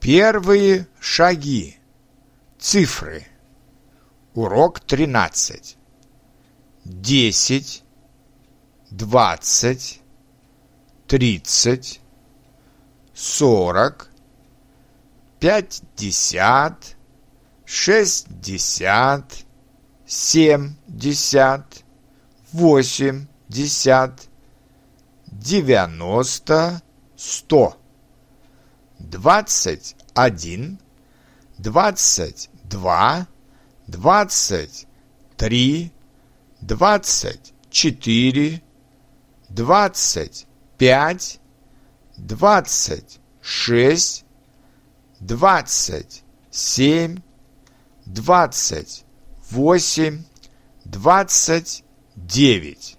Первые шаги. Цифры. Урок 13. 10, 20, 30, 40, 50, 60, 70, 80, 90, 100. Двадцать один, двадцать два, двадцать три, двадцать четыре, двадцать пять, двадцать шесть, двадцать семь, двадцать восемь, двадцать девять.